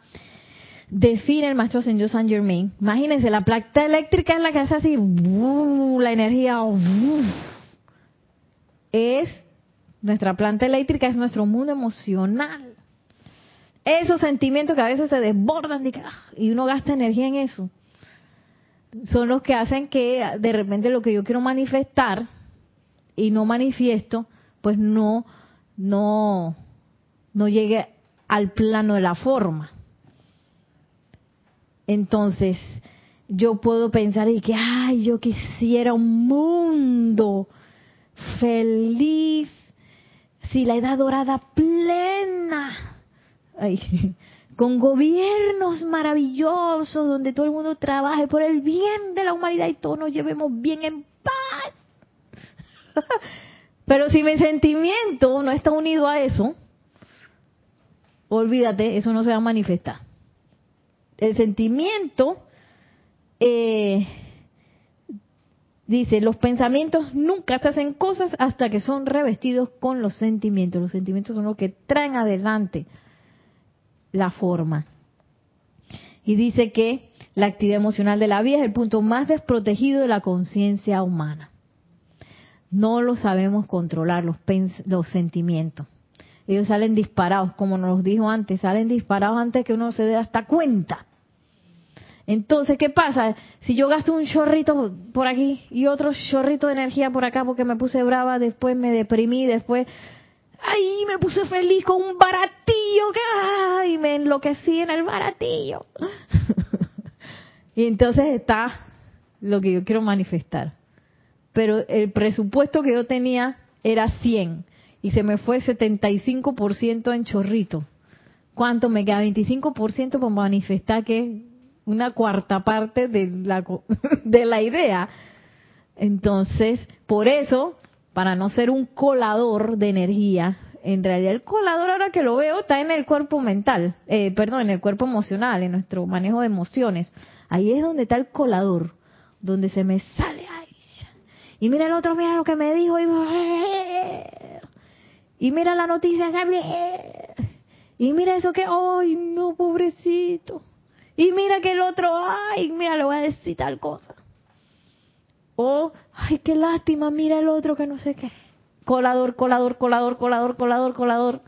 define el maestro señor Saint Germain. Imagínense, la planta eléctrica es la que hace así, la energía es nuestra planta eléctrica, es nuestro mundo emocional. Esos sentimientos que a veces se desbordan ah, y uno gasta energía en eso, son los que hacen que de repente lo que yo quiero manifestar y no manifiesto, pues no, no, no llegue al plano de la forma. Entonces, yo puedo pensar y que, ay, yo quisiera un mundo feliz, si la edad dorada plena [laughs] con gobiernos maravillosos donde todo el mundo trabaje por el bien de la humanidad y todos nos llevemos bien en paz. [laughs] Pero si mi sentimiento no está unido a eso, olvídate, eso no se va a manifestar. El sentimiento, eh, dice, los pensamientos nunca se hacen cosas hasta que son revestidos con los sentimientos. Los sentimientos son los que traen adelante la forma. Y dice que la actividad emocional de la vida es el punto más desprotegido de la conciencia humana. No lo sabemos controlar, los, los sentimientos. ellos salen disparados, como nos dijo antes, salen disparados antes que uno se dé hasta cuenta. Entonces, ¿qué pasa? Si yo gasto un chorrito por aquí y otro chorrito de energía por acá porque me puse brava, después me deprimí, después, ay, me puse feliz con un baratillo, y me enloquecí en el baratillo. [laughs] y entonces está lo que yo quiero manifestar. Pero el presupuesto que yo tenía era 100 y se me fue 75% en chorrito. ¿Cuánto me queda? 25% para manifestar que una cuarta parte de la, [laughs] de la idea. Entonces, por eso, para no ser un colador de energía, en realidad el colador ahora que lo veo está en el cuerpo mental, eh, perdón, en el cuerpo emocional, en nuestro manejo de emociones. Ahí es donde está el colador, donde se me sale, ay, y mira el otro, mira lo que me dijo, y, mira la noticia, y mira eso que, ay, no, pobrecito. Y mira que el otro, ay, mira, le voy a decir tal cosa. O, ay, qué lástima, mira el otro que no sé qué. Colador, colador, colador, colador, colador, colador.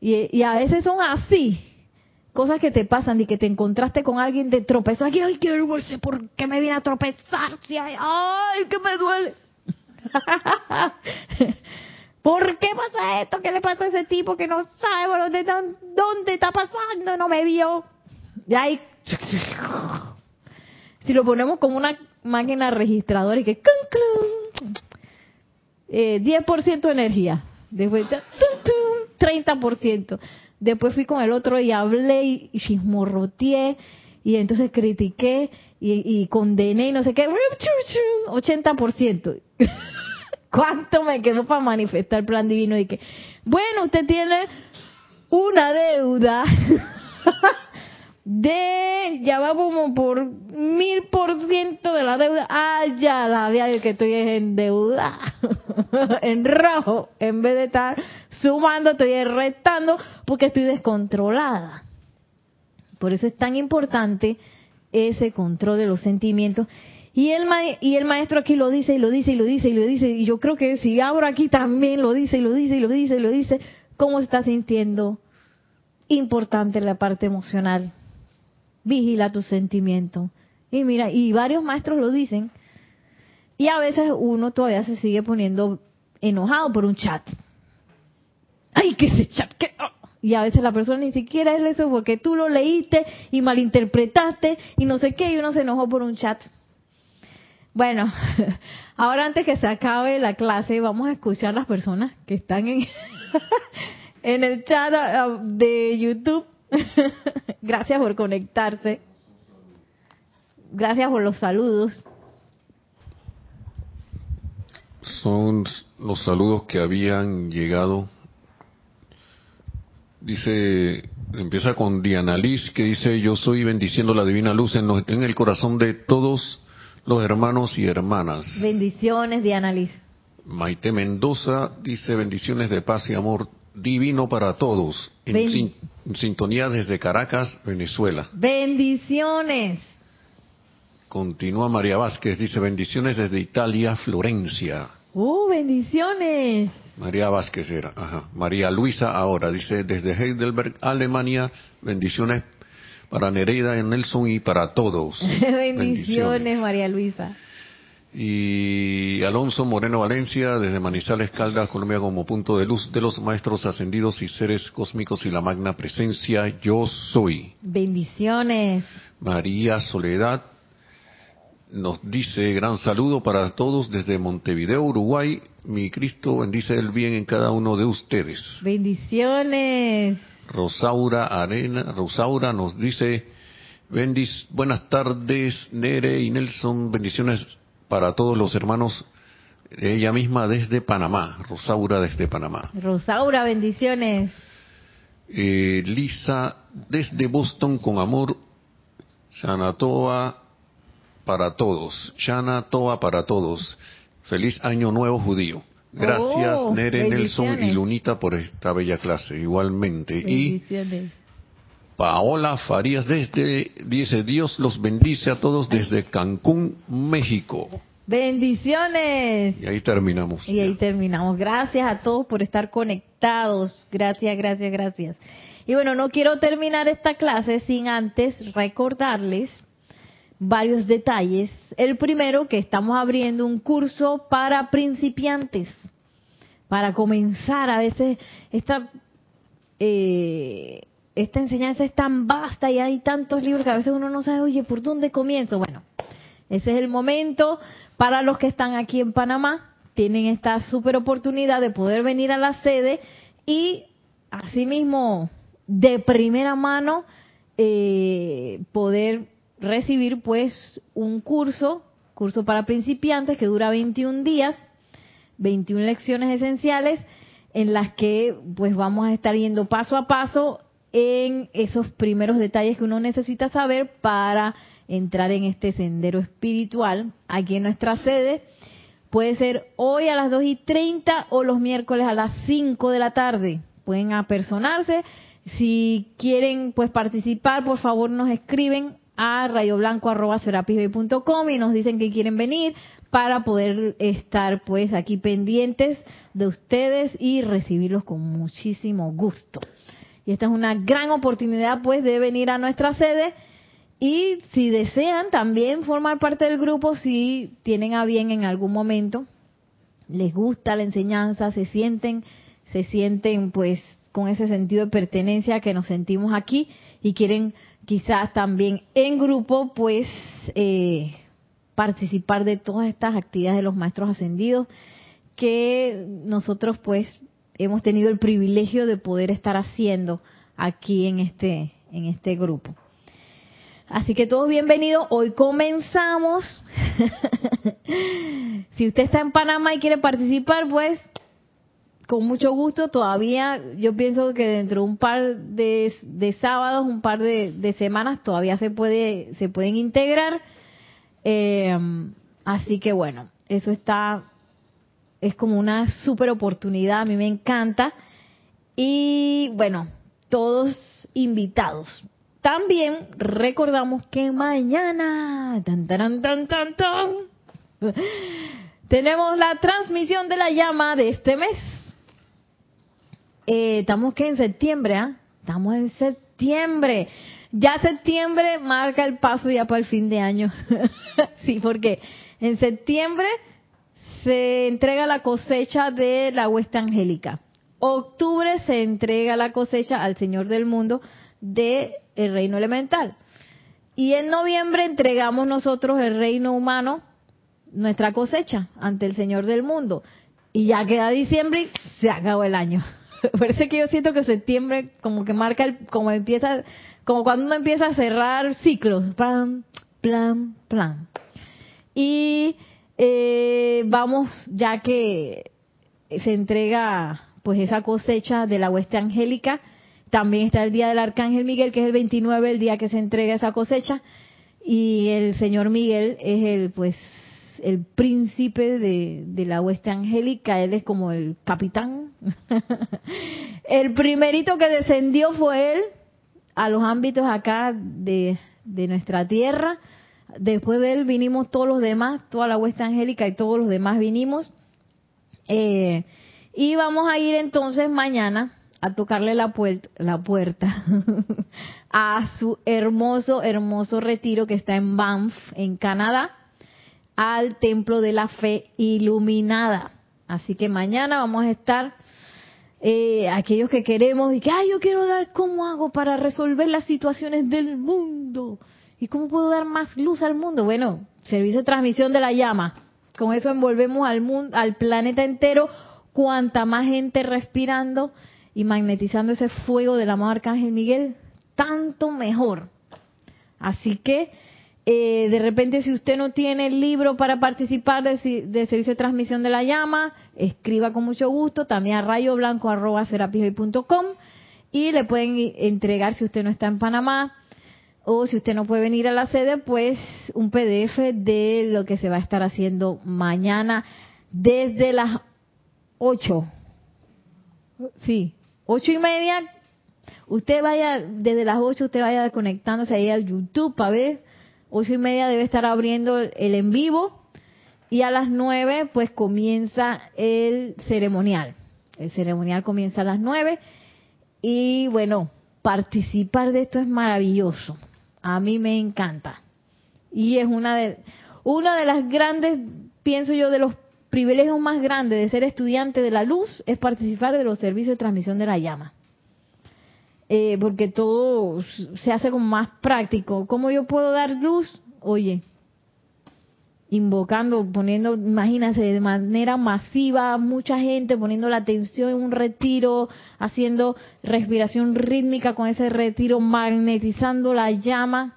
Y, y a veces son así. Cosas que te pasan y que te encontraste con alguien, de tropezar. Ay, ay, qué ¿por qué me viene a tropezar? Ay, ay, que me duele. [laughs] ¿Por qué pasa esto? ¿Qué le pasa a ese tipo que no sabe dónde está, dónde está pasando? No me vio. Y ahí [laughs] si lo ponemos como una máquina registradora y que eh, 10% energía, después 30%. Después fui con el otro y hablé y chismorroteé y entonces critiqué y, condené y no sé qué, 80%. [laughs] ¿Cuánto me quedó para manifestar el plan divino? Y que, bueno, usted tiene una deuda [laughs] de ya va como por mil por ciento de la deuda. Ah, ya la de que estoy en deuda, [laughs] en rojo, en vez de estar sumando, estoy restando porque estoy descontrolada. Por eso es tan importante ese control de los sentimientos. Y el, y el maestro aquí lo dice y lo dice y lo dice y lo dice. Y yo creo que si abro aquí también lo dice y lo dice y lo dice y lo dice. ¿Cómo se está sintiendo? Importante la parte emocional vigila tus sentimientos. Y mira, y varios maestros lo dicen. Y a veces uno todavía se sigue poniendo enojado por un chat. ¡Ay, que ese chat! que Y a veces la persona ni siquiera es eso porque tú lo leíste y malinterpretaste y no sé qué, y uno se enojó por un chat. Bueno, [laughs] ahora antes que se acabe la clase, vamos a escuchar a las personas que están en, [laughs] en el chat ah, de YouTube [laughs] Gracias por conectarse. Gracias por los saludos. Son los saludos que habían llegado. Dice, empieza con Diana Liz, que dice, yo soy bendiciendo la divina luz en, en el corazón de todos los hermanos y hermanas. Bendiciones, Diana Liz. Maite Mendoza dice, bendiciones de paz y amor divino para todos, en, sintonía desde Caracas, Venezuela. Bendiciones. Continúa María Vázquez, dice bendiciones desde Italia, Florencia. ¡Uh, bendiciones! María Vázquez era, ajá. María Luisa ahora, dice desde Heidelberg, Alemania, bendiciones para Nereida, Nelson y para todos. [laughs] bendiciones, María Luisa. Y Alonso Moreno Valencia, desde Manizales, Caldas, Colombia, como punto de luz de los maestros ascendidos y seres cósmicos y la magna presencia, yo soy. Bendiciones. María Soledad nos dice, gran saludo para todos desde Montevideo, Uruguay. Mi Cristo bendice el bien en cada uno de ustedes. Bendiciones. Rosaura Arena, Rosaura nos dice, Bendic buenas tardes, Nere y Nelson, bendiciones para todos los hermanos, ella misma desde Panamá, Rosaura desde Panamá. Rosaura, bendiciones. Eh, Lisa desde Boston con amor, Shanatoa para todos, Shanatoa para todos. Feliz año nuevo judío. Gracias oh, Nere, Nelson y Lunita por esta bella clase, igualmente. Y Paola Farías desde, dice Dios los bendice a todos desde Cancún, México. Bendiciones. Y ahí terminamos. Y ahí ya. terminamos. Gracias a todos por estar conectados. Gracias, gracias, gracias. Y bueno, no quiero terminar esta clase sin antes recordarles varios detalles. El primero, que estamos abriendo un curso para principiantes, para comenzar. A veces esta, eh, esta enseñanza es tan vasta y hay tantos libros que a veces uno no sabe, oye, ¿por dónde comienzo? Bueno, ese es el momento para los que están aquí en Panamá. Tienen esta super oportunidad de poder venir a la sede y asimismo de primera mano eh, poder recibir pues un curso, curso para principiantes que dura 21 días, 21 lecciones esenciales en las que pues vamos a estar yendo paso a paso en esos primeros detalles que uno necesita saber para entrar en este sendero espiritual aquí en nuestra sede. Puede ser hoy a las 2 y 30 o los miércoles a las 5 de la tarde. Pueden apersonarse. Si quieren pues participar, por favor nos escriben a rayoblanco.com y nos dicen que quieren venir para poder estar pues aquí pendientes de ustedes y recibirlos con muchísimo gusto. Y esta es una gran oportunidad pues de venir a nuestra sede. Y si desean también formar parte del grupo, si tienen a bien en algún momento, les gusta la enseñanza, se sienten, se sienten pues con ese sentido de pertenencia que nos sentimos aquí y quieren quizás también en grupo pues eh, participar de todas estas actividades de los maestros ascendidos que nosotros pues hemos tenido el privilegio de poder estar haciendo aquí en este en este grupo. Así que todos bienvenidos. Hoy comenzamos. [laughs] si usted está en Panamá y quiere participar, pues con mucho gusto. Todavía yo pienso que dentro de un par de, sábados, un par de, de, semanas, todavía se puede se pueden integrar. Eh, así que bueno, eso está es como una super oportunidad. A mí me encanta. Y bueno, todos invitados. También recordamos que mañana tan, tan, tan, tan, tan, tenemos la transmisión de la llama de este mes. Eh, estamos que en septiembre, ¿ah? Estamos en septiembre. Ya septiembre marca el paso ya para el fin de año. [laughs] sí, porque en septiembre se entrega la cosecha de la huesta angélica. Octubre se entrega la cosecha al Señor del Mundo de el reino elemental. Y en noviembre entregamos nosotros el reino humano, nuestra cosecha, ante el Señor del mundo. Y ya queda diciembre y se acabó el año. [laughs] Es que yo siento que septiembre como que marca, el, como empieza, como cuando uno empieza a cerrar ciclos. Plan, plan, plan. Y eh, vamos, ya que se entrega pues esa cosecha de la hueste angélica, también está el día del Arcángel Miguel, que es el 29, el día que se entrega esa cosecha. Y el señor Miguel es el, pues, el príncipe de, de la hueste angélica. Él es como el capitán. [laughs] el primerito que descendió fue él a los ámbitos acá de, de nuestra tierra. Después de él vinimos todos los demás, toda la hueste angélica y todos los demás vinimos. Eh, y vamos a ir entonces mañana a tocarle la puerta [laughs] a su hermoso, hermoso retiro que está en Banff, en Canadá, al Templo de la Fe Iluminada. Así que mañana vamos a estar, eh, aquellos que queremos y que, ay, yo quiero dar, ¿cómo hago para resolver las situaciones del mundo? ¿Y cómo puedo dar más luz al mundo? Bueno, servicio de transmisión de la llama. Con eso envolvemos al mundo, al planeta entero, cuanta más gente respirando y magnetizando ese fuego del amado Arcángel Miguel, tanto mejor. Así que, eh, de repente, si usted no tiene el libro para participar de, de, servicio de transmisión de la llama, escriba con mucho gusto también a rayoblanco.com y le pueden entregar, si usted no está en Panamá, o si usted no puede venir a la sede, pues un PDF de lo que se va a estar haciendo mañana desde las 8. Sí, ocho y media, usted vaya, desde las ocho usted vaya conectándose ahí al YouTube para ver, ocho y media debe estar abriendo el en vivo Y a las 9 pues comienza el ceremonial. El ceremonial comienza a las 9 y bueno, participar de esto es maravilloso. A mí me encanta. Y es una de una de las grandes, pienso yo, de los privilegios más grandes de ser estudiante de la luz es participar de los servicios de transmisión de la llama. Eh, porque todo se hace como más práctico. ¿Cómo yo puedo dar luz? Oye, invocando, poniendo, imagínense, de manera masiva, mucha gente poniendo la atención en un retiro, haciendo respiración rítmica con ese retiro, magnetizando la llama.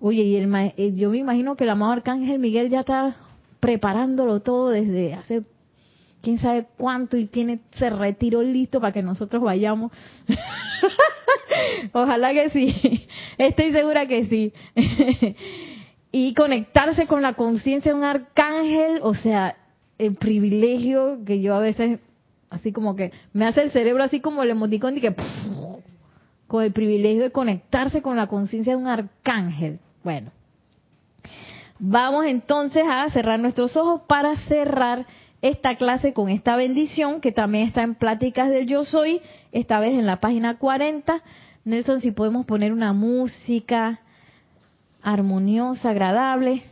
Oye, y el, eh, yo me imagino que el amado Arcángel Miguel ya está preparándolo todo desde hace quién sabe cuánto y tiene ese retiro listo para que nosotros vayamos. [laughs] Ojalá que sí, estoy segura que sí. [laughs] y conectarse con la conciencia de un arcángel, o sea, el privilegio que yo a veces, así como que me hace el cerebro así como el emoticón y que con el privilegio de conectarse con la conciencia de un arcángel. Bueno, vamos entonces a cerrar nuestros ojos para cerrar esta clase con esta bendición que también está en Pláticas del Yo Soy, esta vez en la página 40. Nelson, si podemos poner una música armoniosa, agradable.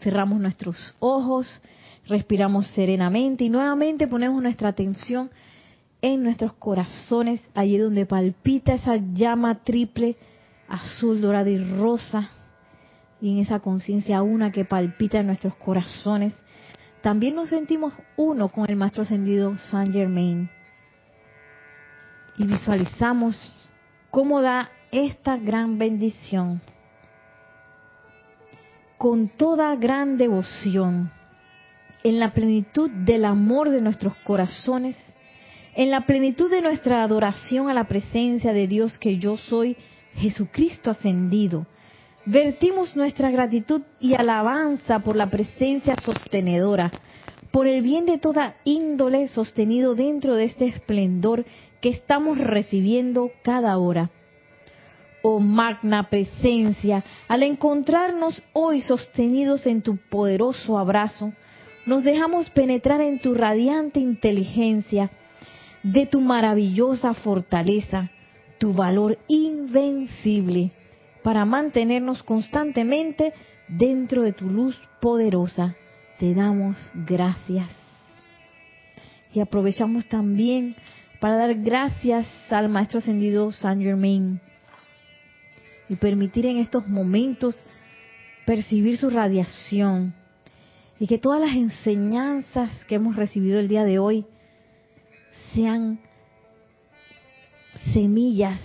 Cerramos nuestros ojos, respiramos serenamente y nuevamente ponemos nuestra atención en nuestros corazones, allí donde palpita esa llama triple, azul, dorada y rosa, y en esa conciencia una que palpita en nuestros corazones. También nos sentimos uno con el Maestro Ascendido Saint Germain. Y visualizamos cómo da esta gran bendición con toda gran devoción, en la plenitud del amor de nuestros corazones, en la plenitud de nuestra adoración a la presencia de Dios que yo soy, Jesucristo ascendido. Vertimos nuestra gratitud y alabanza por la presencia sostenedora, por el bien de toda índole sostenido dentro de este esplendor que estamos recibiendo cada hora oh magna presencia, al encontrarnos hoy sostenidos en tu poderoso abrazo, nos dejamos penetrar en tu radiante inteligencia, de tu maravillosa fortaleza, tu valor invencible, para mantenernos constantemente dentro de tu luz poderosa. Te damos gracias. Y aprovechamos también para dar gracias al Maestro Ascendido Saint Germain, y permitir en estos momentos percibir su radiación. Y que todas las enseñanzas que hemos recibido el día de hoy sean semillas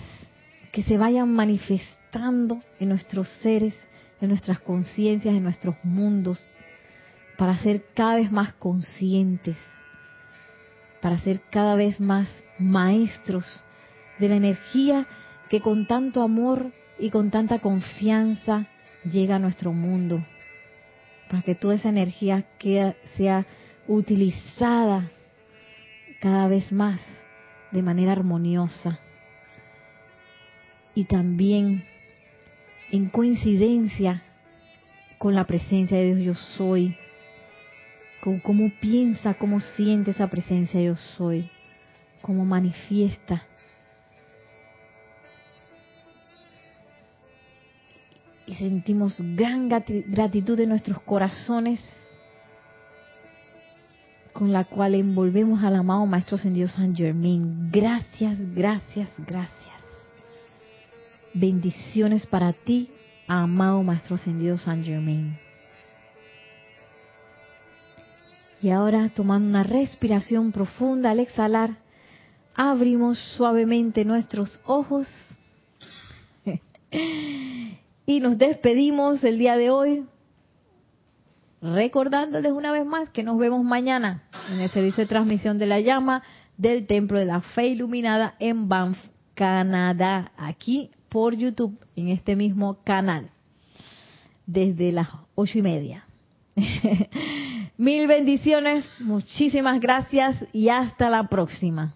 que se vayan manifestando en nuestros seres, en nuestras conciencias, en nuestros mundos, para ser cada vez más conscientes, para ser cada vez más maestros de la energía que con tanto amor y con tanta confianza llega a nuestro mundo, para que toda esa energía sea utilizada cada vez más de manera armoniosa. Y también en coincidencia con la presencia de Dios yo soy, con cómo piensa, cómo siente esa presencia yo soy, cómo manifiesta sentimos gran gratitud en nuestros corazones con la cual envolvemos al amado Maestro Ascendido San Germain. Gracias, gracias, gracias. Bendiciones para ti, amado Maestro Ascendido San Germain. Y ahora, tomando una respiración profunda al exhalar, abrimos suavemente nuestros ojos [laughs] Y nos despedimos el día de hoy recordándoles una vez más que nos vemos mañana en el servicio de transmisión de la llama del Templo de la Fe Iluminada en Banff, Canadá, aquí por YouTube, en este mismo canal, desde las ocho y media. [laughs] Mil bendiciones, muchísimas gracias y hasta la próxima.